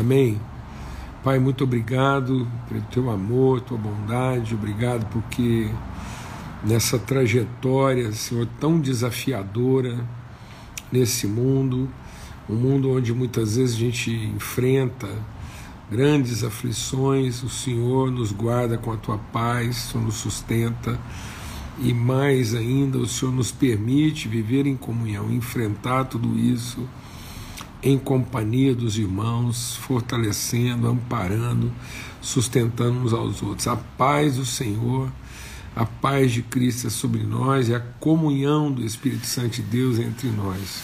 Amém? Pai, muito obrigado pelo teu amor, tua bondade, obrigado porque nessa trajetória, Senhor, tão desafiadora nesse mundo, um mundo onde muitas vezes a gente enfrenta grandes aflições, o Senhor nos guarda com a tua paz, o Senhor nos sustenta. E mais ainda, o Senhor nos permite viver em comunhão, enfrentar tudo isso em companhia dos irmãos, fortalecendo, amparando, sustentando uns aos outros. A paz do Senhor, a paz de Cristo é sobre nós e a comunhão do Espírito Santo de Deus é entre nós.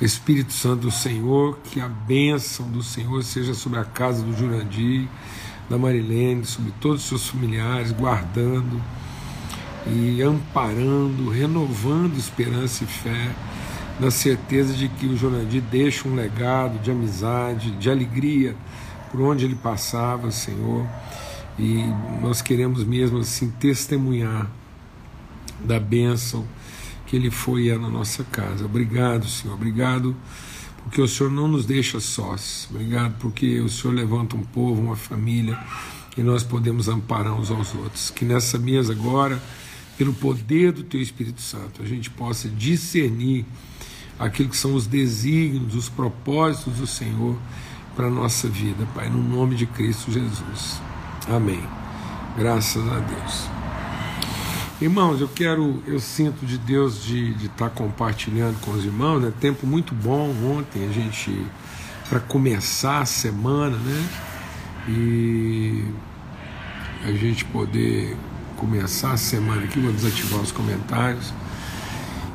Espírito Santo do Senhor, que a bênção do Senhor seja sobre a casa do Jurandir, da Marilene, sobre todos os seus familiares, guardando e amparando, renovando esperança e fé na certeza de que o Jurandir deixa um legado de amizade, de alegria por onde ele passava, Senhor. E nós queremos mesmo assim testemunhar da bênção que ele foi na nossa casa. Obrigado, Senhor. Obrigado porque o Senhor não nos deixa sós. Obrigado porque o Senhor levanta um povo, uma família e nós podemos amparar uns aos outros. Que nessa mesa agora, pelo poder do Teu Espírito Santo, a gente possa discernir aquilo que são os desígnios, os propósitos do Senhor para a nossa vida, Pai, no nome de Cristo Jesus. Amém. Graças a Deus. Irmãos, eu quero, eu sinto de Deus de estar tá compartilhando com os irmãos, né? Tempo muito bom ontem, a gente, para começar a semana, né? E a gente poder começar a semana aqui, vou desativar os comentários.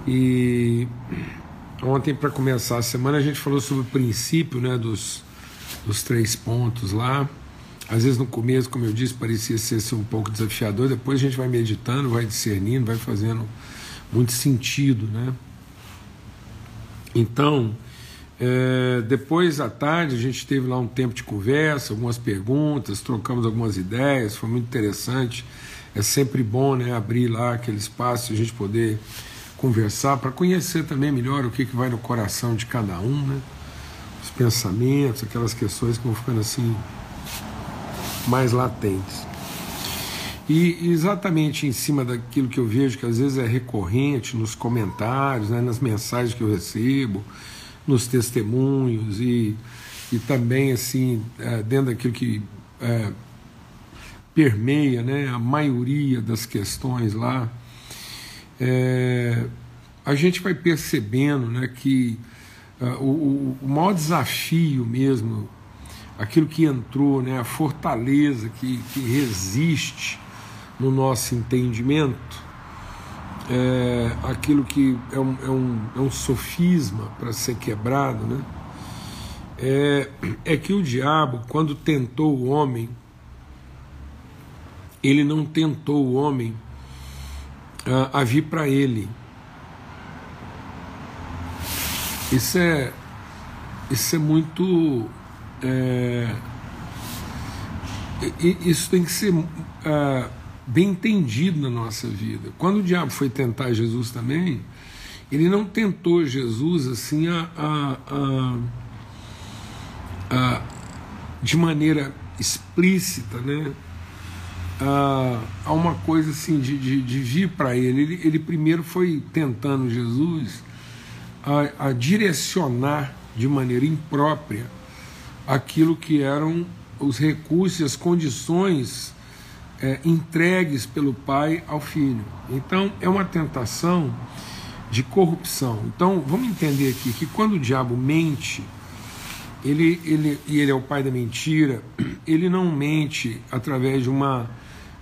E Ontem, para começar a semana, a gente falou sobre o princípio né, dos, dos três pontos lá. Às vezes, no começo, como eu disse, parecia ser um pouco desafiador. Depois, a gente vai meditando, vai discernindo, vai fazendo muito sentido. Né? Então, é, depois à tarde, a gente teve lá um tempo de conversa, algumas perguntas, trocamos algumas ideias, foi muito interessante. É sempre bom né, abrir lá aquele espaço e a gente poder conversar, para conhecer também melhor o que, que vai no coração de cada um, né? os pensamentos, aquelas questões que vão ficando assim mais latentes. E exatamente em cima daquilo que eu vejo que às vezes é recorrente nos comentários, né, nas mensagens que eu recebo, nos testemunhos e, e também assim é, dentro daquilo que é, permeia né, a maioria das questões lá. É, a gente vai percebendo né, que uh, o, o maior desafio mesmo, aquilo que entrou, né, a fortaleza que, que resiste no nosso entendimento, é, aquilo que é um, é um, é um sofisma para ser quebrado, né, é, é que o diabo, quando tentou o homem, ele não tentou o homem a, a vir para ele. Isso é, isso é muito. É, isso tem que ser é, bem entendido na nossa vida. Quando o diabo foi tentar Jesus também, ele não tentou Jesus assim a, a, a, a de maneira explícita, né? Há uma coisa assim de, de, de vir para ele. ele. Ele primeiro foi tentando Jesus a, a direcionar de maneira imprópria aquilo que eram os recursos e as condições é, entregues pelo pai ao filho. Então é uma tentação de corrupção. Então vamos entender aqui que quando o diabo mente, ele, ele, e ele é o pai da mentira, ele não mente através de uma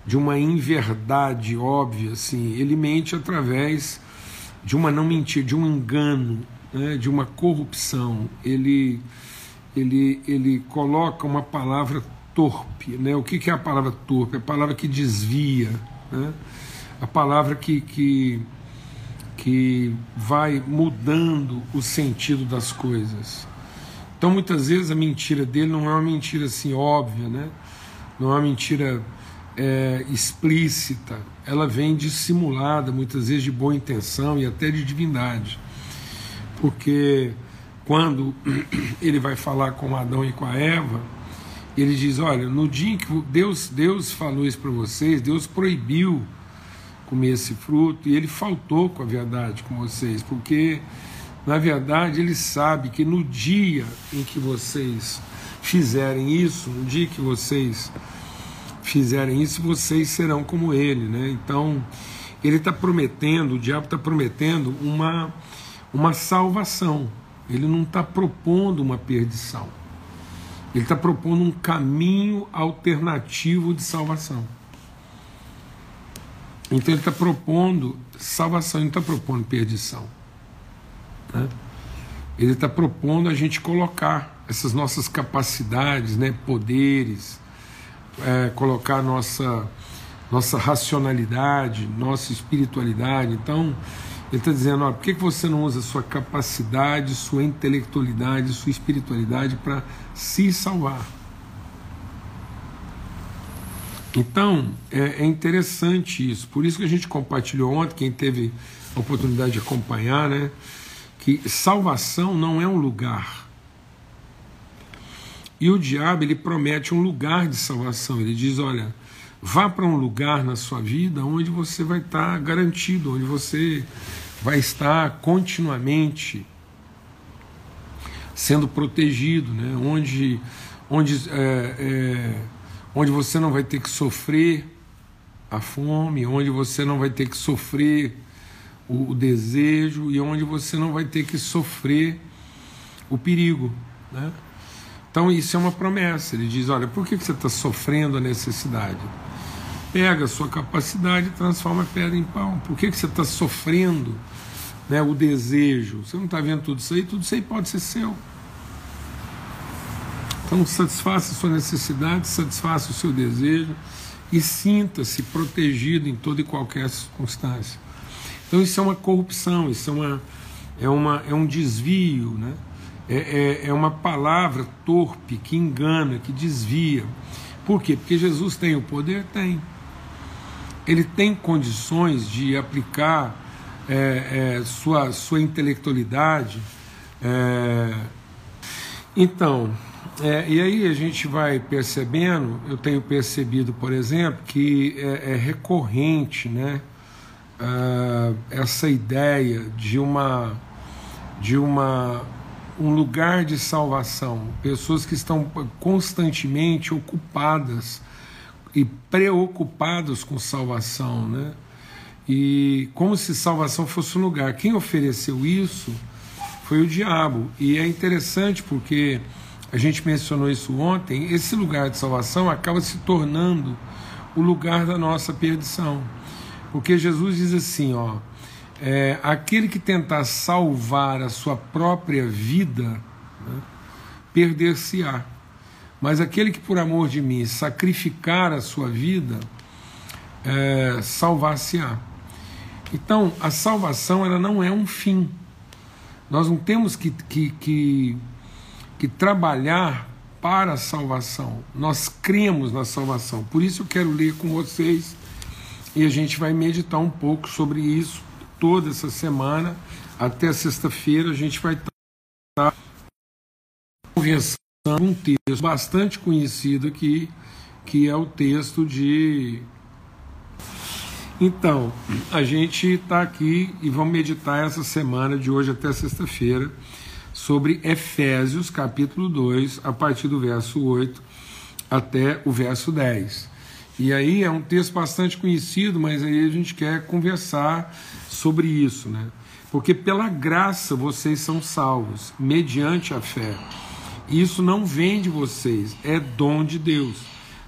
de uma inverdade óbvia, assim, ele mente através de uma não mentira, de um engano, né, de uma corrupção. Ele, ele, ele coloca uma palavra torpe. Né? O que, que é a palavra torpe? É a palavra que desvia, né? a palavra que, que, que vai mudando o sentido das coisas. Então, muitas vezes, a mentira dele não é uma mentira assim óbvia, né? não é uma mentira é, explícita, ela vem dissimulada, muitas vezes de boa intenção e até de divindade. Porque quando ele vai falar com Adão e com a Eva, ele diz: Olha, no dia em que Deus, Deus falou isso para vocês, Deus proibiu comer esse fruto e ele faltou com a verdade com vocês, porque na verdade ele sabe que no dia em que vocês fizerem isso, no dia que vocês fizerem isso, vocês serão como ele, né? Então ele está prometendo, o diabo está prometendo uma, uma salvação. Ele não está propondo uma perdição. Ele está propondo um caminho alternativo de salvação. Então ele está propondo salvação, ele não está propondo perdição. Né? Ele está propondo a gente colocar essas nossas capacidades, né, poderes, é, colocar nossa, nossa racionalidade, nossa espiritualidade. Então, ele está dizendo: ó, por que, que você não usa sua capacidade, sua intelectualidade, sua espiritualidade para se salvar? Então, é, é, interessante isso. Por isso que a gente compartilhou ontem, quem teve a oportunidade de acompanhar, né? Que salvação não é um lugar. E o diabo, ele promete um lugar de salvação. Ele diz: olha, vá para um lugar na sua vida onde você vai estar garantido, onde você vai estar continuamente sendo protegido, né? onde, onde, é, é, onde você não vai ter que sofrer a fome, onde você não vai ter que sofrer o, o desejo e onde você não vai ter que sofrer o perigo. Né? Então isso é uma promessa. Ele diz: olha, por que você está sofrendo a necessidade? Pega a sua capacidade e transforma a pedra em pão. Por que, você está sofrendo né, o desejo? Você não está vendo tudo isso aí? Tudo isso aí pode ser seu. Então satisfaça a sua necessidade, satisfaça o seu desejo e sinta-se protegido em toda e qualquer circunstância. Então isso é uma corrupção, isso é, uma, é, uma, é um desvio, né? É, é, é uma palavra torpe que engana, que desvia. Por quê? Porque Jesus tem o poder? Tem ele tem condições de aplicar é, é, sua, sua intelectualidade. É... Então, é, e aí a gente vai percebendo, eu tenho percebido, por exemplo, que é, é recorrente né, uh, essa ideia de uma de uma um lugar de salvação, pessoas que estão constantemente ocupadas e preocupados com salvação, né? E como se salvação fosse um lugar. Quem ofereceu isso foi o diabo. E é interessante porque a gente mencionou isso ontem. Esse lugar de salvação acaba se tornando o lugar da nossa perdição, porque Jesus diz assim, ó, é, aquele que tentar salvar a sua própria vida, né, perder-se-á. Mas aquele que por amor de mim sacrificar a sua vida, é, salvar-se-á. Então, a salvação ela não é um fim. Nós não temos que, que, que, que trabalhar para a salvação. Nós cremos na salvação. Por isso eu quero ler com vocês e a gente vai meditar um pouco sobre isso toda essa semana. Até sexta-feira a gente vai estar conversando um texto bastante conhecido aqui, que é o texto de. Então, a gente está aqui e vamos meditar essa semana, de hoje até sexta-feira, sobre Efésios, capítulo 2, a partir do verso 8 até o verso 10. E aí é um texto bastante conhecido, mas aí a gente quer conversar sobre isso, né? Porque pela graça vocês são salvos, mediante a fé. Isso não vem de vocês, é dom de Deus,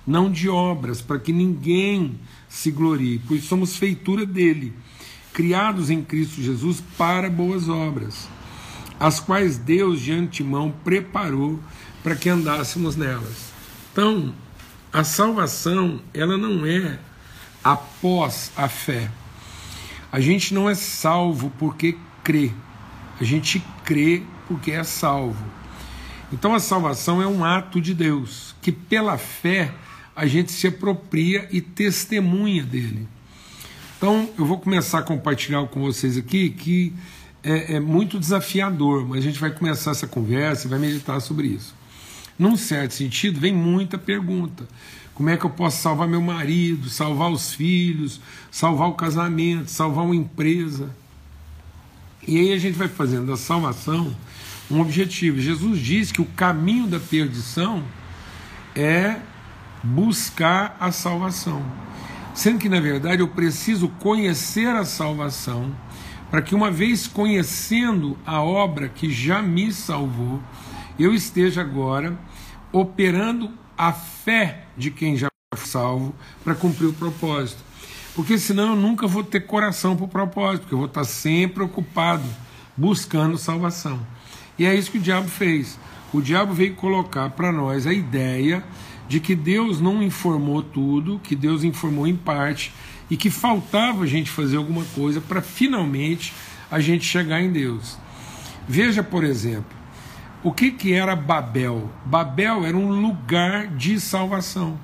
não de obras, para que ninguém se glorie, pois somos feitura dele, criados em Cristo Jesus para boas obras, as quais Deus de antemão preparou para que andássemos nelas. Então, a salvação, ela não é após a fé. A gente não é salvo porque crê. A gente crê porque é salvo. Então a salvação é um ato de Deus, que pela fé a gente se apropria e testemunha dele. Então eu vou começar a compartilhar com vocês aqui que é, é muito desafiador, mas a gente vai começar essa conversa e vai meditar sobre isso. Num certo sentido, vem muita pergunta. Como é que eu posso salvar meu marido, salvar os filhos, salvar o casamento, salvar uma empresa? E aí a gente vai fazendo da salvação um objetivo. Jesus diz que o caminho da perdição é buscar a salvação. Sendo que, na verdade, eu preciso conhecer a salvação, para que, uma vez conhecendo a obra que já me salvou, eu esteja agora operando a fé de quem já foi salvo para cumprir o propósito. Porque senão eu nunca vou ter coração para o propósito, porque eu vou estar sempre ocupado buscando salvação. E é isso que o diabo fez. O diabo veio colocar para nós a ideia de que Deus não informou tudo, que Deus informou em parte e que faltava a gente fazer alguma coisa para finalmente a gente chegar em Deus. Veja, por exemplo, o que, que era Babel? Babel era um lugar de salvação.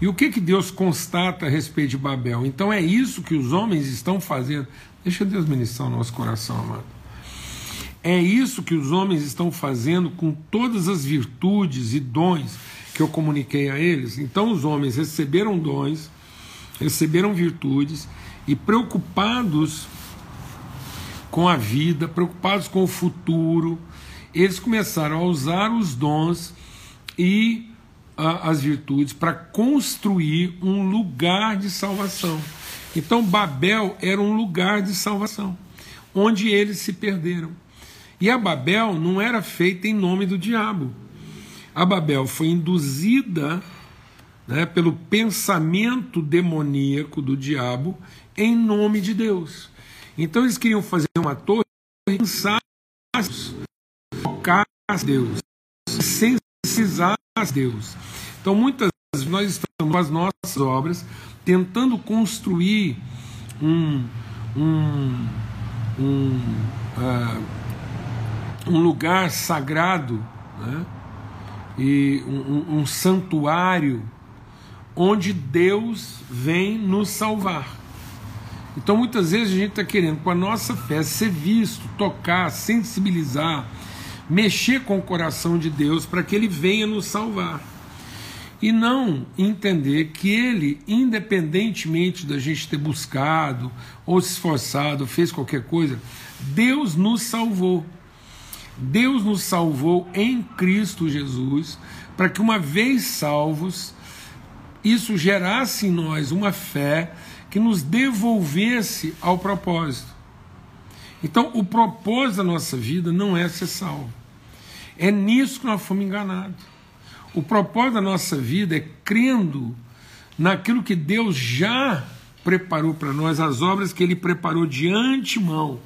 E o que, que Deus constata a respeito de Babel? Então é isso que os homens estão fazendo. Deixa Deus ministrar o nosso coração, amado. É isso que os homens estão fazendo com todas as virtudes e dons que eu comuniquei a eles. Então os homens receberam dons, receberam virtudes e preocupados com a vida, preocupados com o futuro, eles começaram a usar os dons e as virtudes para construir um lugar de salvação. Então Babel era um lugar de salvação, onde eles se perderam. E a Babel não era feita em nome do diabo. A Babel foi induzida né, pelo pensamento demoníaco do diabo em nome de Deus. Então eles queriam fazer uma torre pensar Deus, sensibilizar a Deus. Então muitas vezes nós estamos com as nossas obras tentando construir um, um, um uh, um lugar sagrado né? e um, um santuário onde Deus vem nos salvar. Então muitas vezes a gente está querendo com a nossa fé ser visto, tocar, sensibilizar, mexer com o coração de Deus para que Ele venha nos salvar. E não entender que Ele, independentemente da gente ter buscado, ou se esforçado, fez qualquer coisa, Deus nos salvou. Deus nos salvou em Cristo Jesus, para que uma vez salvos, isso gerasse em nós uma fé que nos devolvesse ao propósito. Então, o propósito da nossa vida não é ser salvo. É nisso que nós fomos enganados. O propósito da nossa vida é crendo naquilo que Deus já preparou para nós, as obras que Ele preparou de antemão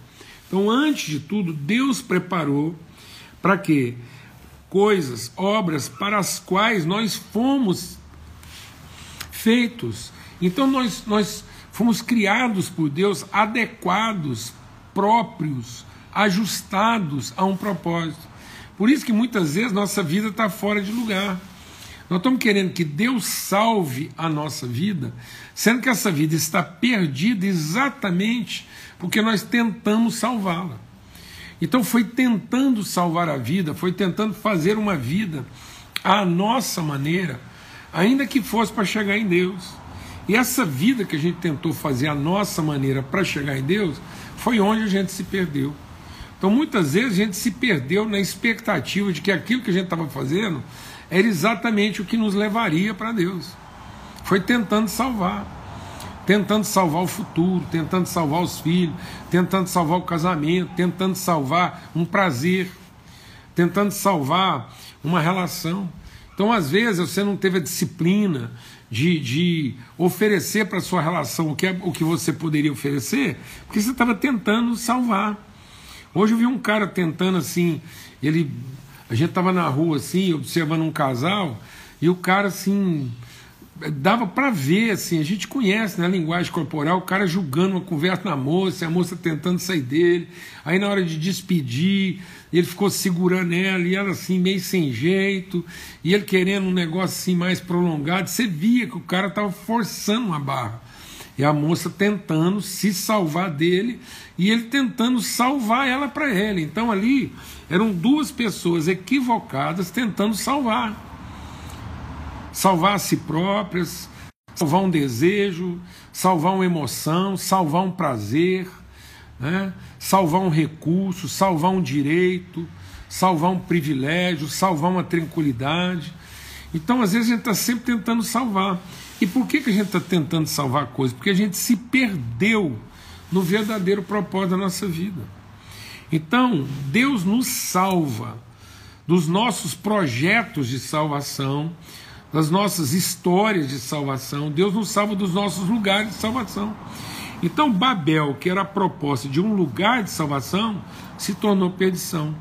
então, antes de tudo, Deus preparou para quê? Coisas, obras para as quais nós fomos feitos. Então, nós, nós fomos criados por Deus adequados, próprios, ajustados a um propósito. Por isso que muitas vezes nossa vida está fora de lugar. Nós estamos querendo que Deus salve a nossa vida, sendo que essa vida está perdida exatamente porque nós tentamos salvá-la. Então foi tentando salvar a vida, foi tentando fazer uma vida à nossa maneira, ainda que fosse para chegar em Deus. E essa vida que a gente tentou fazer à nossa maneira para chegar em Deus, foi onde a gente se perdeu. Então muitas vezes a gente se perdeu na expectativa de que aquilo que a gente estava fazendo era exatamente o que nos levaria para Deus. Foi tentando salvar, tentando salvar o futuro, tentando salvar os filhos, tentando salvar o casamento, tentando salvar um prazer, tentando salvar uma relação. Então, às vezes, você não teve a disciplina de, de oferecer para sua relação o que, é, o que você poderia oferecer, porque você estava tentando salvar. Hoje eu vi um cara tentando assim, ele a gente estava na rua assim, observando um casal, e o cara assim, dava para ver, assim, a gente conhece né, linguagem corporal, o cara julgando uma conversa na moça, a moça tentando sair dele, aí na hora de despedir, ele ficou segurando ela, e ela assim, meio sem jeito, e ele querendo um negócio assim mais prolongado, você via que o cara estava forçando uma barra. E a moça tentando se salvar dele e ele tentando salvar ela para ele. Então ali eram duas pessoas equivocadas tentando salvar. Salvar a si próprias, salvar um desejo, salvar uma emoção, salvar um prazer, né? salvar um recurso, salvar um direito, salvar um privilégio, salvar uma tranquilidade. Então, às vezes, a gente está sempre tentando salvar. E por que, que a gente está tentando salvar coisas? Porque a gente se perdeu no verdadeiro propósito da nossa vida. Então, Deus nos salva dos nossos projetos de salvação, das nossas histórias de salvação. Deus nos salva dos nossos lugares de salvação. Então, Babel, que era a proposta de um lugar de salvação, se tornou perdição.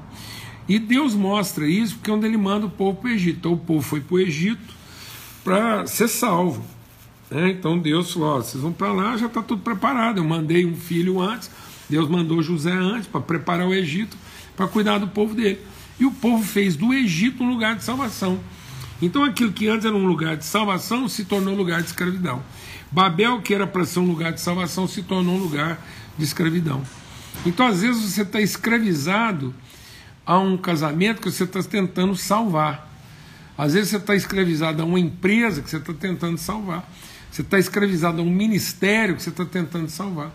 E Deus mostra isso porque é onde ele manda o povo para o Egito. Então, o povo foi para o Egito para ser salvo. Né? Então Deus falou: ó, vocês vão para lá, já está tudo preparado. Eu mandei um filho antes, Deus mandou José antes para preparar o Egito, para cuidar do povo dele. E o povo fez do Egito um lugar de salvação. Então aquilo que antes era um lugar de salvação se tornou lugar de escravidão. Babel, que era para ser um lugar de salvação, se tornou um lugar de escravidão. Então às vezes você está escravizado a um casamento que você está tentando salvar. Às vezes você está escravizado a uma empresa que você está tentando salvar. Você está escravizado a um ministério que você está tentando salvar.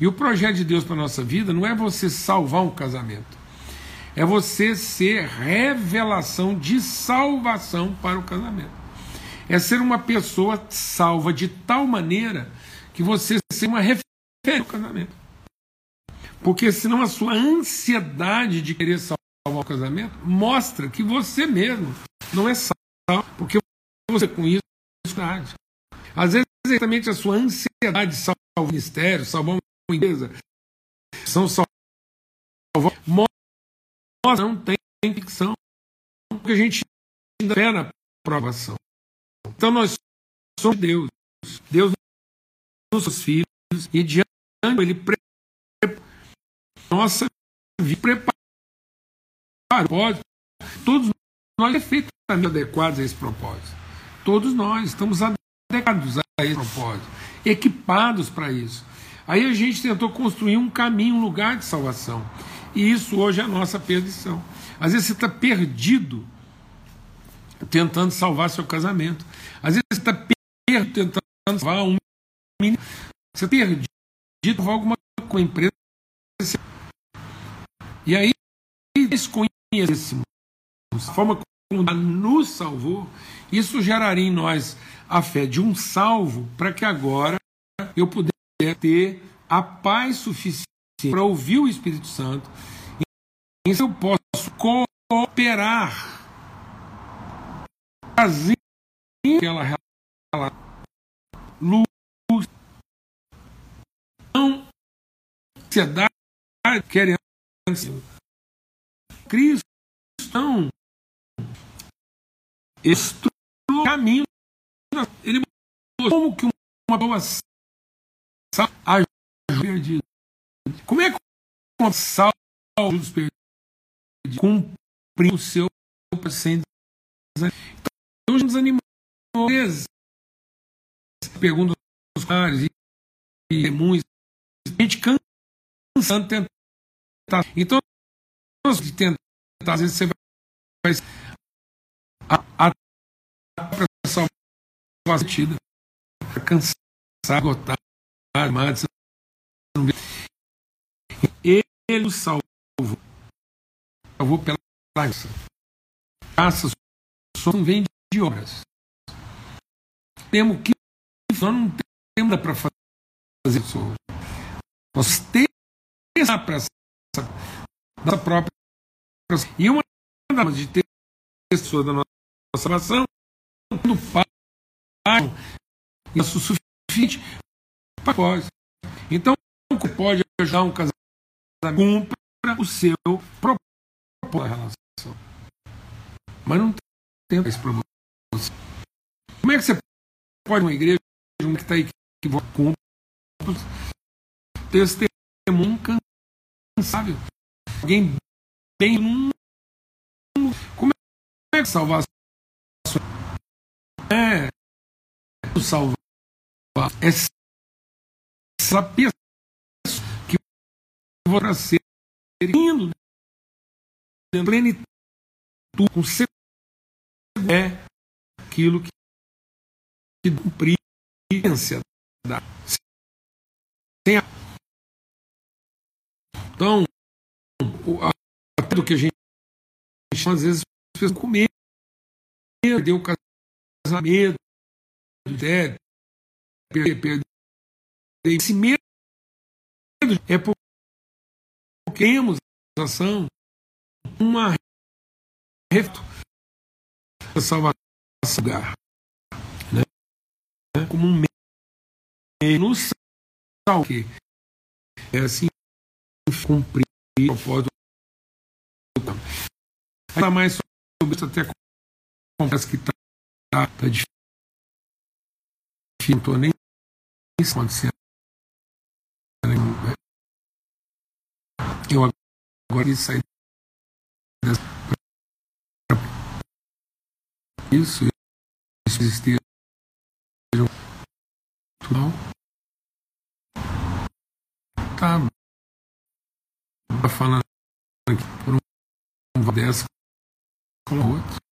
E o projeto de Deus para a nossa vida não é você salvar um casamento. É você ser revelação de salvação para o casamento. É ser uma pessoa salva de tal maneira que você seja uma referência ao casamento. Porque senão a sua ansiedade de querer salvar o casamento mostra que você mesmo não é salvo, porque você com isso às vezes exatamente a sua ansiedade de salvar o ministério, salvar uma empresa, são salvar mostra não tem ficção, porque a gente ainda fé na aprovação. Então nós somos Deus, Deus nos seus filhos e diante ele prepara nossa vida prepara propósito, todos nós perfeitamente adequados a esse propósito. Todos nós estamos adequados a esse propósito, equipados para isso. Aí a gente tentou construir um caminho, um lugar de salvação. E isso hoje é a nossa perdição. Às vezes você está perdido tentando salvar seu casamento. Às vezes você está perdido tentando salvar um menino. Você está perdido salvar alguma empresa. E aí, desconhece conhecêssemos a forma como nos salvou, isso geraria em nós a fé de um salvo para que agora eu pudesse ter a paz suficiente para ouvir o Espírito Santo. E eu posso cooperar, fazer aquela luz, não ansiedade, querendo Cristo não estruturou caminho. Ele mostrou como que uma boa ajuda perdido. Como é que uma salva ajuda os perdidos? Cumprir o seu sem Então, nos animou. Pergunta os caras e muitos. A gente cansando tentar. Então, de tentar, às vezes você vai a, a, a salvar a sentido, cansar, esgotar, armado, ele o salvou, salvou pela graça. Graça só não vem de obras. Temos que nós não temos para fazer isso. Nós temos para nossa própria. E uma das de ter pessoas da nossa salvação, quando pagam isso suficiente para pós. Então, pode ajudar um casamento cumpra o seu propósito da relação. Mas não tem esse problema. Como é que você pode uma igreja que está equivocada com testemunho incansável? alguém bem como é que salvar é salvar é pensa que vou ser indo em plenitude com é aquilo que, que cumprir da sem a... então até do que a gente às vezes fez com medo perdeu o casamento é, perder esse medo. É porque temos ação uma salvação lugar né? como um meio no sal que é assim cumprir o propósito falar mais sobre isso até confesso que está tá, tá difícil. Não estou nem acontecendo. Eu agora sair isso, isso estejam não tá, tá falando aqui por um dessa com outro